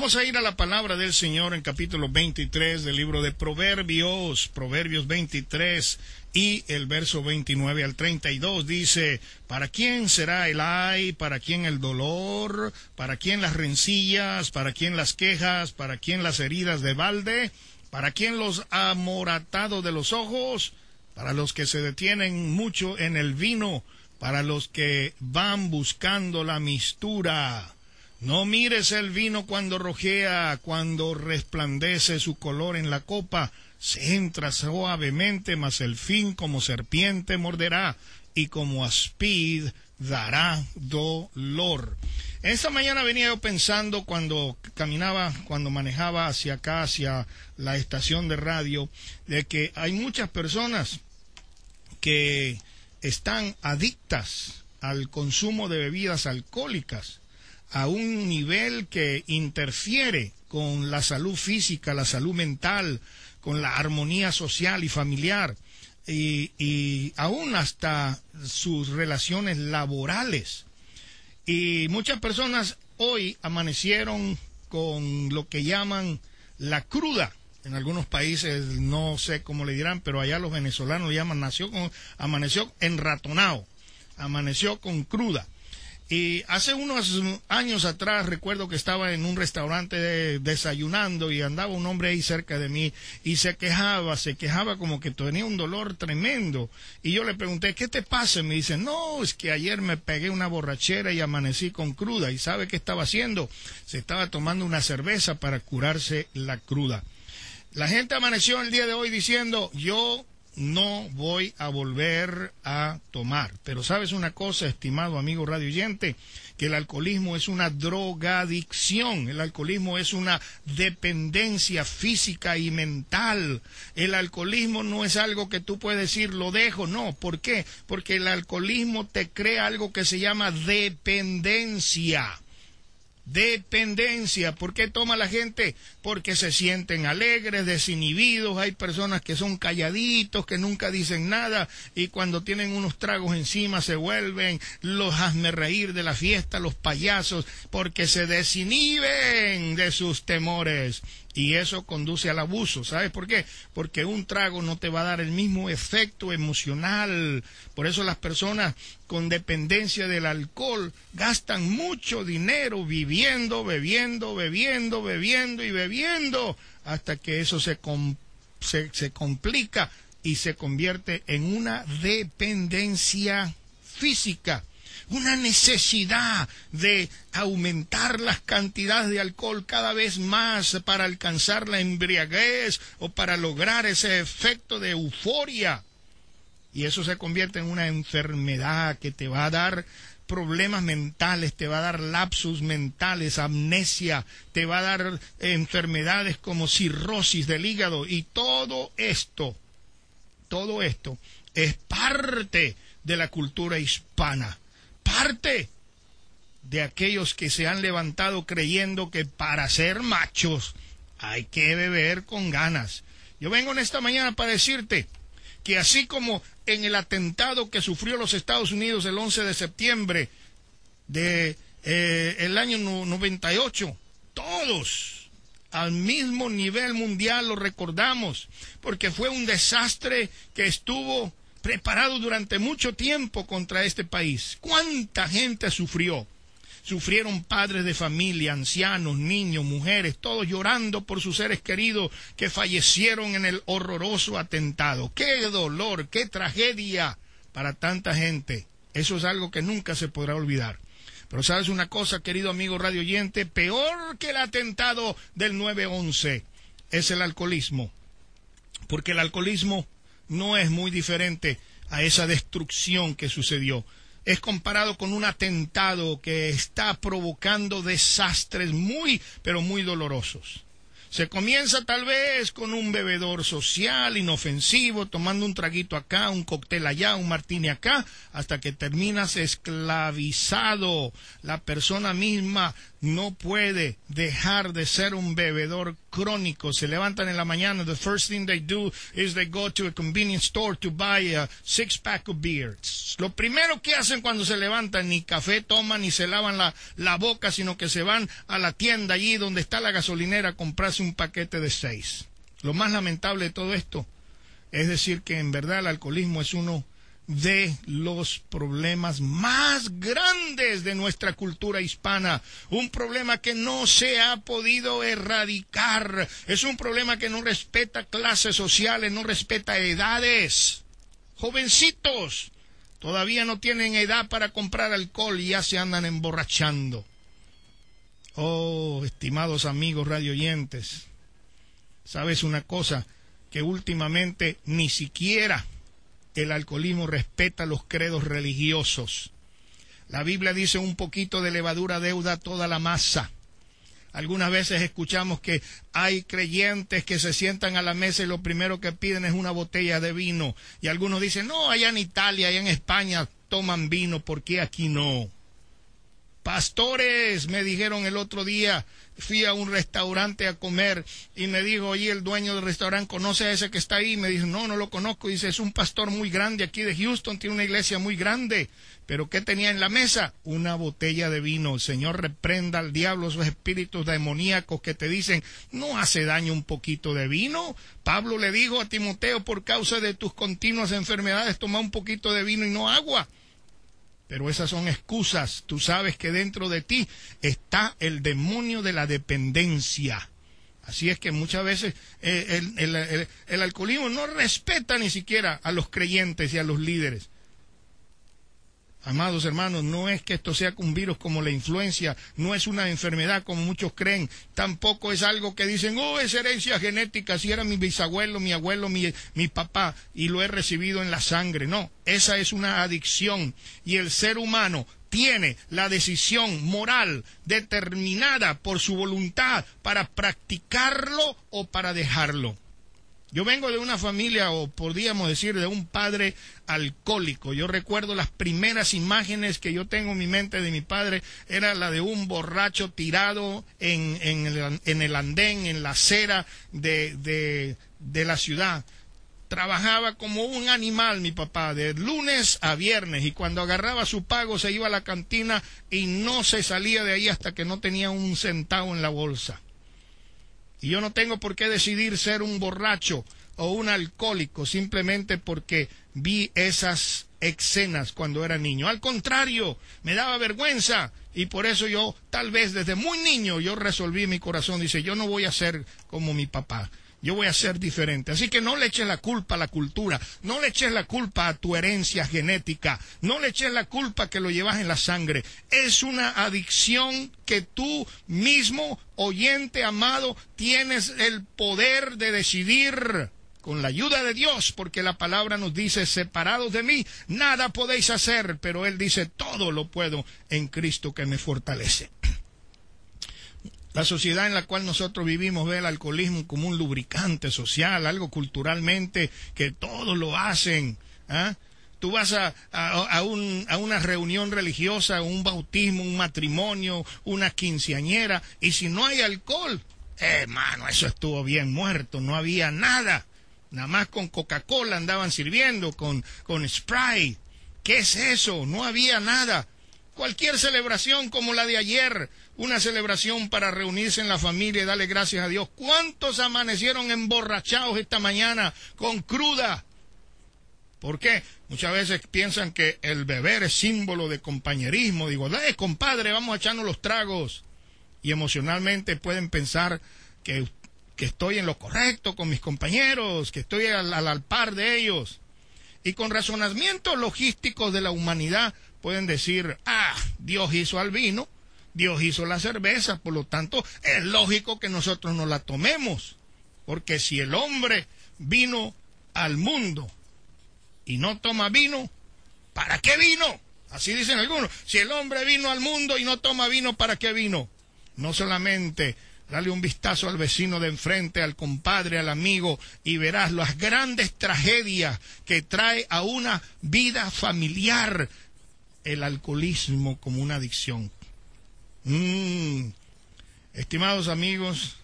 Vamos a ir a la palabra del Señor en capítulo 23 del libro de Proverbios, Proverbios 23 y el verso 29 al 32 dice, ¿para quién será el ay? ¿Para quién el dolor? ¿Para quién las rencillas? ¿Para quién las quejas? ¿Para quién las heridas de balde? ¿Para quién los amoratados de los ojos? Para los que se detienen mucho en el vino, para los que van buscando la mistura no mires el vino cuando rojea, cuando resplandece su color en la copa, se entra suavemente, mas el fin como serpiente morderá y como aspid dará dolor. Esta mañana venía yo pensando cuando caminaba, cuando manejaba hacia acá, hacia la estación de radio, de que hay muchas personas que están adictas al consumo de bebidas alcohólicas a un nivel que interfiere con la salud física, la salud mental, con la armonía social y familiar, y, aún hasta sus relaciones laborales. Y muchas personas hoy amanecieron con lo que llaman la cruda. En algunos países no sé cómo le dirán, pero allá los venezolanos llaman nació con, amaneció enratonado, amaneció con cruda. Y hace unos años atrás recuerdo que estaba en un restaurante desayunando y andaba un hombre ahí cerca de mí y se quejaba, se quejaba como que tenía un dolor tremendo. Y yo le pregunté, ¿qué te pasa? Y me dice, no, es que ayer me pegué una borrachera y amanecí con cruda. ¿Y sabe qué estaba haciendo? Se estaba tomando una cerveza para curarse la cruda. La gente amaneció el día de hoy diciendo, yo no voy a volver a tomar. Pero sabes una cosa, estimado amigo radio oyente, que el alcoholismo es una drogadicción, el alcoholismo es una dependencia física y mental. El alcoholismo no es algo que tú puedes decir lo dejo, no. ¿Por qué? Porque el alcoholismo te crea algo que se llama dependencia. Dependencia. ¿Por qué toma la gente? Porque se sienten alegres, desinhibidos. Hay personas que son calladitos, que nunca dicen nada y cuando tienen unos tragos encima se vuelven los hazme reír de la fiesta, los payasos, porque se desinhiben de sus temores. Y eso conduce al abuso. ¿Sabes por qué? Porque un trago no te va a dar el mismo efecto emocional. Por eso las personas con dependencia del alcohol gastan mucho dinero viviendo, bebiendo, bebiendo, bebiendo y bebiendo, hasta que eso se, se, se complica y se convierte en una dependencia física una necesidad de aumentar las cantidades de alcohol cada vez más para alcanzar la embriaguez o para lograr ese efecto de euforia. Y eso se convierte en una enfermedad que te va a dar problemas mentales, te va a dar lapsus mentales, amnesia, te va a dar enfermedades como cirrosis del hígado y todo esto, todo esto es parte de la cultura hispana parte de aquellos que se han levantado creyendo que para ser machos hay que beber con ganas. Yo vengo en esta mañana para decirte que así como en el atentado que sufrió los Estados Unidos el 11 de septiembre de eh, el año 98, todos al mismo nivel mundial lo recordamos, porque fue un desastre que estuvo preparado durante mucho tiempo contra este país. ¿Cuánta gente sufrió? Sufrieron padres de familia, ancianos, niños, mujeres, todos llorando por sus seres queridos que fallecieron en el horroroso atentado. ¡Qué dolor, qué tragedia para tanta gente! Eso es algo que nunca se podrá olvidar. Pero sabes una cosa, querido amigo radio oyente, peor que el atentado del 9-11 es el alcoholismo. Porque el alcoholismo no es muy diferente a esa destrucción que sucedió. Es comparado con un atentado que está provocando desastres muy, pero muy dolorosos. Se comienza tal vez con un bebedor social, inofensivo, tomando un traguito acá, un cóctel allá, un martini acá, hasta que terminas esclavizado. La persona misma no puede dejar de ser un bebedor crónico. Se levantan en la mañana, the first thing they do is they go to a convenience store to buy a six pack of beers. Lo primero que hacen cuando se levantan, ni café toman, ni se lavan la, la boca, sino que se van a la tienda allí donde está la gasolinera a comprarse un paquete de seis. Lo más lamentable de todo esto es decir que en verdad el alcoholismo es uno de los problemas más grandes de nuestra cultura hispana. Un problema que no se ha podido erradicar. Es un problema que no respeta clases sociales, no respeta edades. Jovencitos todavía no tienen edad para comprar alcohol y ya se andan emborrachando. Oh, estimados amigos radioyentes, ¿sabes una cosa? Que últimamente ni siquiera el alcoholismo respeta los credos religiosos. La Biblia dice un poquito de levadura deuda toda la masa. Algunas veces escuchamos que hay creyentes que se sientan a la mesa y lo primero que piden es una botella de vino. Y algunos dicen, no, allá en Italia, allá en España toman vino, ¿por qué aquí no? Pastores, me dijeron el otro día, fui a un restaurante a comer y me dijo, oye, el dueño del restaurante, ¿conoce a ese que está ahí? Me dice, no, no lo conozco. Dice, es un pastor muy grande aquí de Houston, tiene una iglesia muy grande. Pero ¿qué tenía en la mesa? Una botella de vino. El Señor reprenda al diablo esos espíritus demoníacos que te dicen, no hace daño un poquito de vino. Pablo le dijo a Timoteo, por causa de tus continuas enfermedades, toma un poquito de vino y no agua. Pero esas son excusas. Tú sabes que dentro de ti está el demonio de la dependencia. Así es que muchas veces eh, el, alcoholismo no respeta ni siquiera a los creyentes y a los líderes. Amados hermanos, no es que esto sea un virus como la influencia, no es una enfermedad como muchos creen, tampoco es algo que dicen, oh, es herencia genética, si era mi bisabuelo, mi abuelo, mi, mi papá, y lo he recibido en la sangre. No, esa es una adicción y el ser humano tiene la decisión moral determinada por su voluntad para practicarlo o para dejarlo. Yo vengo de una familia, o podríamos decir, de un padre alcohólico. Yo recuerdo las primeras imágenes que yo tengo en mi mente de mi padre, era la de un borracho tirado en, en, el, andén, en la acera de, de, de la ciudad. Trabajaba como un animal mi papá, de lunes a viernes, y cuando agarraba su pago se iba a la cantina y no se salía de ahí hasta que no tenía un centavo en la bolsa. Y yo no tengo por qué decidir ser un borracho o un alcohólico simplemente porque vi esas escenas cuando era niño. Al contrario, me daba vergüenza y por eso yo, tal vez desde muy niño, yo resolví mi corazón, dice, yo no voy a ser como mi papá yo voy a ser diferente. Así que no le eches la culpa a la cultura, no le eches la culpa a tu herencia genética, no le eches la culpa que lo llevas en la sangre. Es una adicción que tú mismo, oyente amado, tienes el poder de decidir con la ayuda de Dios, porque la palabra nos dice, separados de mí, nada podéis hacer, pero Él dice, todo lo puedo en Cristo que me fortalece. La sociedad en la cual nosotros vivimos ve el alcoholismo como un lubricante social, algo culturalmente que todos lo hacen. ¿ah? Tú vas a, a, una reunión religiosa, un bautismo, un matrimonio, una quinceañera, y si no hay alcohol, hermano, eso estuvo bien muerto, no había nada. Nada más con Coca-Cola andaban sirviendo, con, con Sprite. ¿Qué es eso? No había nada. Cualquier celebración como la de ayer, una celebración para reunirse en la familia y darle gracias a Dios. ¿Cuántos amanecieron emborrachados esta mañana con cruda? ¿Por qué? Muchas veces piensan que el beber es símbolo de compañerismo. Digo, eh, compadre, vamos a echarnos los tragos. Y emocionalmente pueden pensar que, que estoy en lo correcto con mis compañeros, que estoy al, al par de ellos. Y con razonamientos logísticos de la humanidad pueden decir, ah, Dios hizo al vino Dios hizo la cerveza, por lo tanto es lógico que nosotros no la tomemos, porque si el hombre vino al mundo y no toma vino, ¿para qué vino? Así dicen algunos. Si el hombre vino al mundo y no toma vino, ¿para qué vino? No solamente dale un vistazo al vecino de enfrente, al compadre, al amigo, y verás las grandes tragedias que trae a una vida familiar el alcoholismo como una adicción. Mm. Estimados amigos,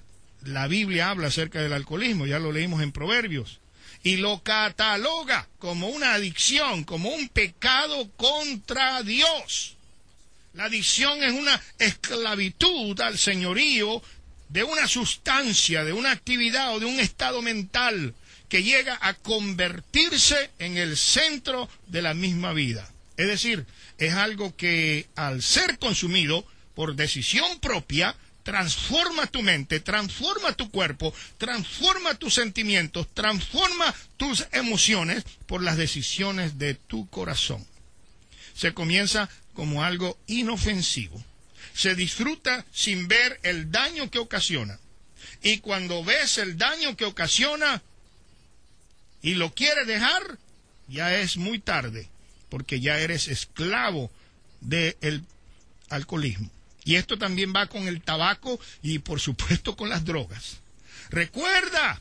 la Biblia habla acerca del alcoholismo, ya lo leímos en Proverbios, y lo cataloga como una adicción, como un pecado contra Dios. La adicción es una esclavitud al señorío de una sustancia, de una actividad o de un estado mental que llega a convertirse en el centro de la misma vida. Es decir, es algo que al ser consumido por decisión propia, transforma tu mente, transforma tu cuerpo, transforma tus sentimientos, transforma tus emociones por las decisiones de tu corazón. Se comienza como algo inofensivo. Se disfruta sin ver el daño que ocasiona. Y cuando ves el daño que ocasiona y lo quieres dejar, ya es muy tarde, porque ya eres esclavo del alcoholismo. Y esto también va con el tabaco y por supuesto con las drogas. Recuerda,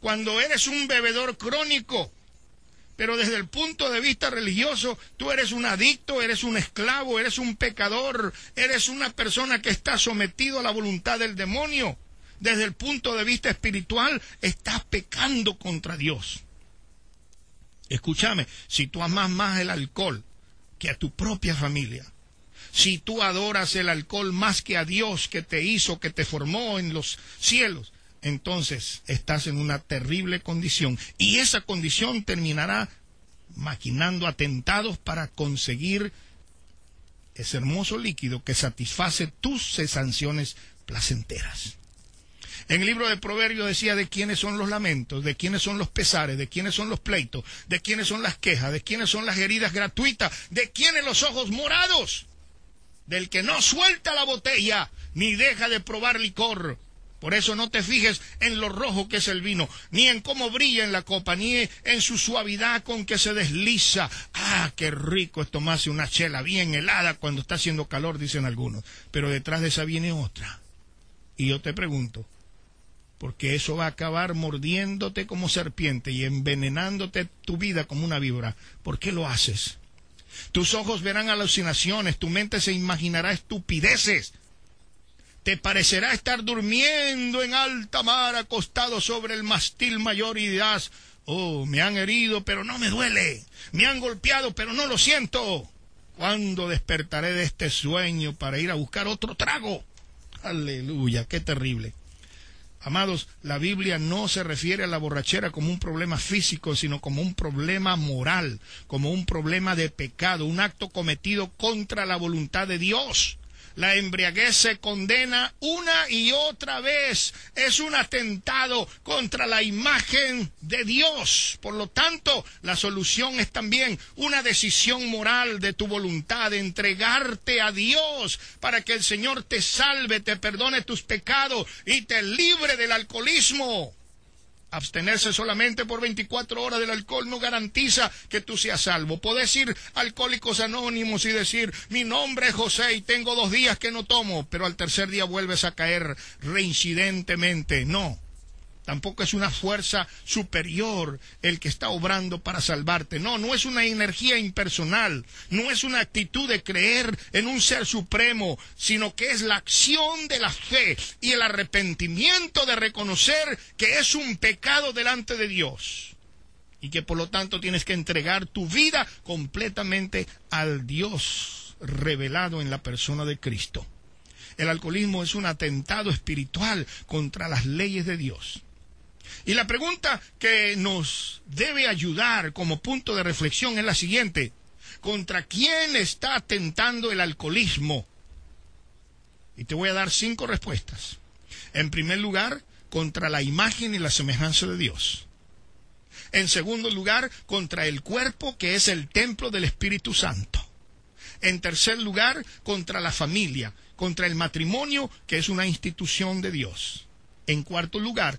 cuando eres un bebedor crónico, pero desde el punto de vista religioso, tú eres un adicto, eres un esclavo, eres un pecador, eres una persona que está sometido a la voluntad del demonio. Desde el punto de vista espiritual, estás pecando contra Dios. Escúchame, si tú amas más el alcohol que a tu propia familia, si tú adoras el alcohol más que a Dios que te hizo, que te formó en los cielos, entonces estás en una terrible condición. Y esa condición terminará maquinando atentados para conseguir ese hermoso líquido que satisface tus sanciones placenteras. En el libro de Proverbios decía de quiénes son los lamentos, de quiénes son los pesares, de quiénes son los pleitos, de quiénes son las quejas, de quiénes son las heridas gratuitas, de quiénes los ojos morados del que no suelta la botella ni deja de probar licor. Por eso no te fijes en lo rojo que es el vino, ni en cómo brilla en la copa, ni en su suavidad con que se desliza. Ah, qué rico es tomarse una chela bien helada cuando está haciendo calor, dicen algunos. Pero detrás de esa viene otra. Y yo te pregunto, porque eso va a acabar mordiéndote como serpiente y envenenándote tu vida como una víbora. ¿Por qué lo haces? Tus ojos verán alucinaciones, tu mente se imaginará estupideces. Te parecerá estar durmiendo en alta mar acostado sobre el mastil mayor y dirás, oh, me han herido, pero no me duele. Me han golpeado, pero no lo siento. ¿Cuándo despertaré de este sueño para ir a buscar otro trago? Aleluya, qué terrible. Amados, la Biblia no se refiere a la borrachera como un problema físico, sino como un problema moral, como un problema de pecado, un acto cometido contra la voluntad de Dios. La embriaguez se condena una y otra vez. Es un atentado contra la imagen de Dios. Por lo tanto, la solución es también una decisión moral de tu voluntad, de entregarte a Dios para que el Señor te salve, te perdone tus pecados y te libre del alcoholismo. Abstenerse solamente por 24 horas del alcohol no garantiza que tú seas salvo. Puedes ir alcohólicos anónimos y decir, mi nombre es José y tengo dos días que no tomo, pero al tercer día vuelves a caer reincidentemente. No. Tampoco es una fuerza superior el que está obrando para salvarte. No, no es una energía impersonal, no es una actitud de creer en un ser supremo, sino que es la acción de la fe y el arrepentimiento de reconocer que es un pecado delante de Dios. Y que por lo tanto tienes que entregar tu vida completamente al Dios revelado en la persona de Cristo. El alcoholismo es un atentado espiritual contra las leyes de Dios. Y la pregunta que nos debe ayudar como punto de reflexión es la siguiente. ¿Contra quién está atentando el alcoholismo? Y te voy a dar cinco respuestas. En primer lugar, contra la imagen y la semejanza de Dios. En segundo lugar, contra el cuerpo que es el templo del Espíritu Santo. En tercer lugar, contra la familia, contra el matrimonio que es una institución de Dios. En cuarto lugar,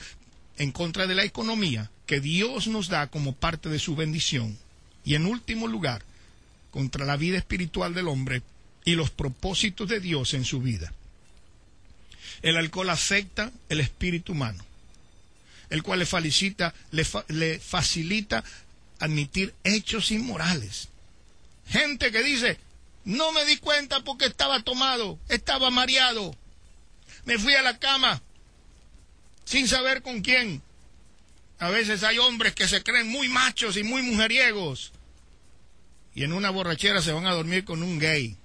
en contra de la economía que Dios nos da como parte de su bendición. Y en último lugar, contra la vida espiritual del hombre y los propósitos de Dios en su vida. El alcohol afecta el espíritu humano, el cual le, le, le facilita admitir hechos inmorales. Gente que dice, No me di cuenta porque estaba tomado, estaba mareado. Me fui a la cama sin saber con quién. A veces hay hombres que se creen muy machos y muy mujeriegos y en una borrachera se van a dormir con un gay.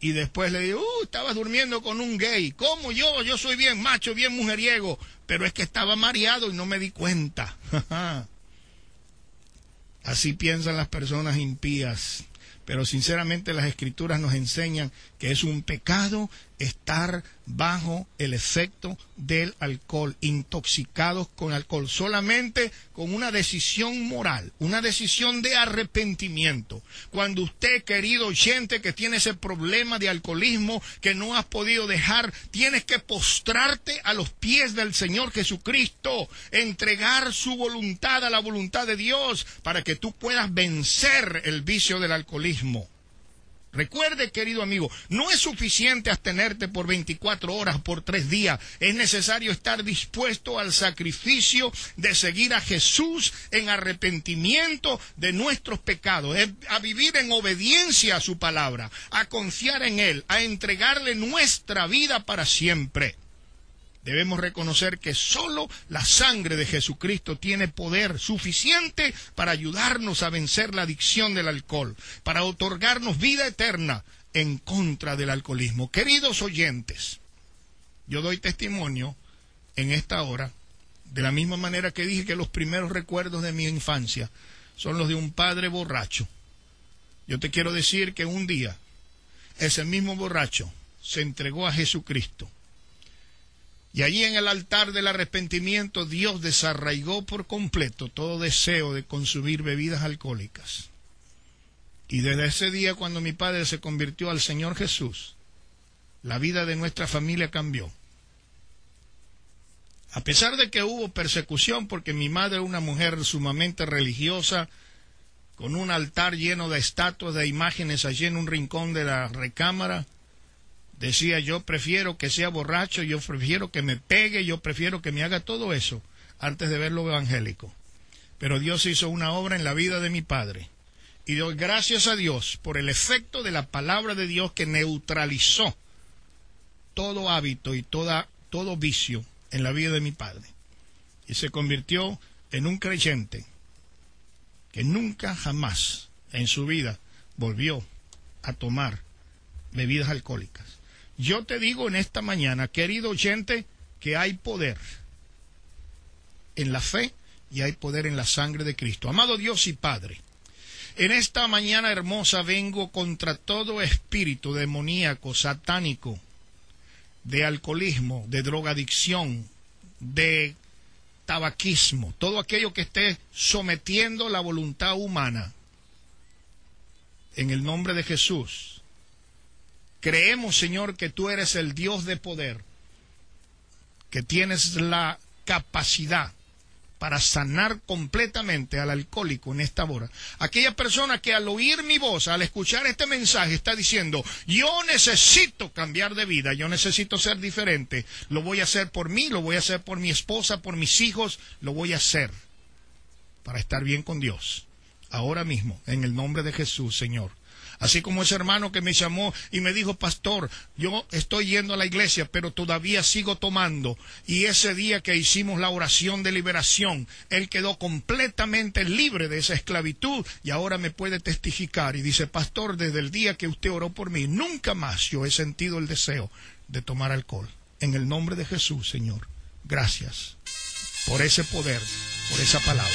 Y después le digo, uh, estabas durmiendo con un gay. ¿Cómo yo? Yo soy bien macho, bien mujeriego. Pero es que estaba mareado y no me di cuenta. Así piensan las personas impías. Pero sinceramente las escrituras nos enseñan que es un pecado estar bajo el efecto del alcohol, intoxicados con alcohol, solamente con una decisión moral, una decisión de arrepentimiento. Cuando usted, querido oyente, que tiene ese problema de alcoholismo que no has podido dejar, tienes que postrarte a los pies del Señor Jesucristo, entregar su voluntad a la voluntad de Dios para que tú puedas vencer el vicio del alcoholismo. Recuerde, querido amigo, no es suficiente abstenerte por 24 horas, por tres días. Es necesario estar dispuesto al sacrificio de seguir a Jesús en arrepentimiento de nuestros pecados, a vivir en obediencia a su palabra, a confiar en Él, a entregarle nuestra vida para siempre. Debemos reconocer que solo la sangre de Jesucristo tiene poder suficiente para ayudarnos a vencer la adicción del alcohol, para otorgarnos vida eterna en contra del alcoholismo. Queridos oyentes, yo doy testimonio en esta hora, de la misma manera que dije que los primeros recuerdos de mi infancia son los de un padre borracho. Yo te quiero decir que un día ese mismo borracho se entregó a Jesucristo y allí en el altar del arrepentimiento Dios desarraigó por completo todo deseo de consumir bebidas alcohólicas. Y desde ese día cuando mi padre se convirtió al Señor Jesús, la vida de nuestra familia cambió. A pesar de que hubo persecución porque mi madre era una mujer sumamente religiosa, con un altar lleno de estatuas, de imágenes allí en un rincón de la recámara, decía yo prefiero que sea borracho, yo prefiero que me pegue, yo prefiero que me haga todo eso antes de ver lo evangélico. Pero Dios hizo una obra en la vida de mi padre. Y doy gracias a Dios por el efecto de la palabra de Dios que neutralizó todo hábito y toda, todo vicio en la vida de mi padre. Y se convirtió en un creyente que nunca jamás en su vida volvió a tomar bebidas alcohólicas. Yo te digo en esta mañana, querido oyente, que hay poder en la fe y hay poder en la sangre de Cristo. Amado Dios y Padre, en esta mañana hermosa vengo contra todo espíritu demoníaco, satánico, de alcoholismo, de drogadicción, de tabaquismo, todo aquello que esté sometiendo la voluntad humana. En el nombre de Jesús, Creemos, Señor, que tú eres el Dios de poder, que tienes la capacidad para sanar completamente al alcohólico en esta hora. Aquella persona que al oír mi voz, al escuchar este mensaje, está diciendo, yo necesito cambiar de vida, yo necesito ser diferente, lo voy a hacer por mí, lo voy a hacer por mi esposa, por mis hijos, lo voy a hacer para estar bien con Dios. Ahora mismo, en el nombre de Jesús, Señor. Así como ese hermano que me llamó y me dijo, pastor, yo estoy yendo a la iglesia, pero todavía sigo tomando. Y ese día que hicimos la oración de liberación, él quedó completamente libre de esa esclavitud y ahora me puede testificar. Y dice, pastor, desde el día que usted oró por mí, nunca más yo he sentido el deseo de tomar alcohol. En el nombre de Jesús, Señor, gracias por ese poder, por esa palabra.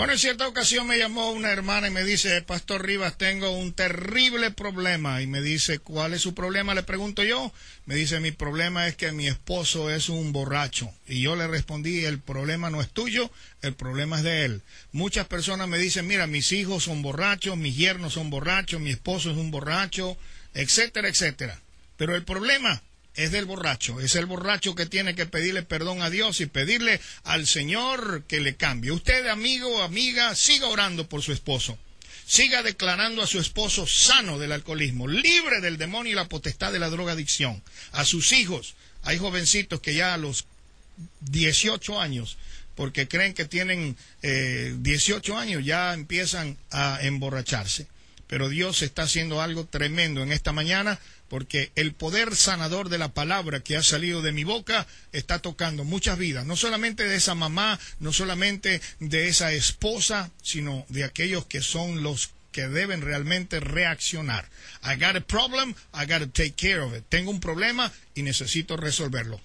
Bueno, en cierta ocasión me llamó una hermana y me dice, Pastor Rivas, tengo un terrible problema. Y me dice, ¿cuál es su problema? Le pregunto yo. Me dice, mi problema es que mi esposo es un borracho. Y yo le respondí, el problema no es tuyo, el problema es de él. Muchas personas me dicen, mira, mis hijos son borrachos, mis yernos son borrachos, mi esposo es un borracho, etcétera, etcétera. Pero el problema es del borracho, es el borracho que tiene que pedirle perdón a Dios y pedirle al Señor que le cambie. Usted, amigo amiga, siga orando por su esposo. Siga declarando a su esposo sano del alcoholismo, libre del demonio y la potestad de la drogadicción. A sus hijos, hay jovencitos que ya a los 18 años, porque creen que tienen 18 eh, años, ya empiezan a emborracharse. Pero Dios está haciendo algo tremendo en esta mañana porque el poder sanador de la palabra que ha salido de mi boca está tocando muchas vidas, no solamente de esa mamá, no solamente de esa esposa, sino de aquellos que son los que deben realmente reaccionar. I got a problem, I got to take care of it. Tengo un problema y necesito resolverlo.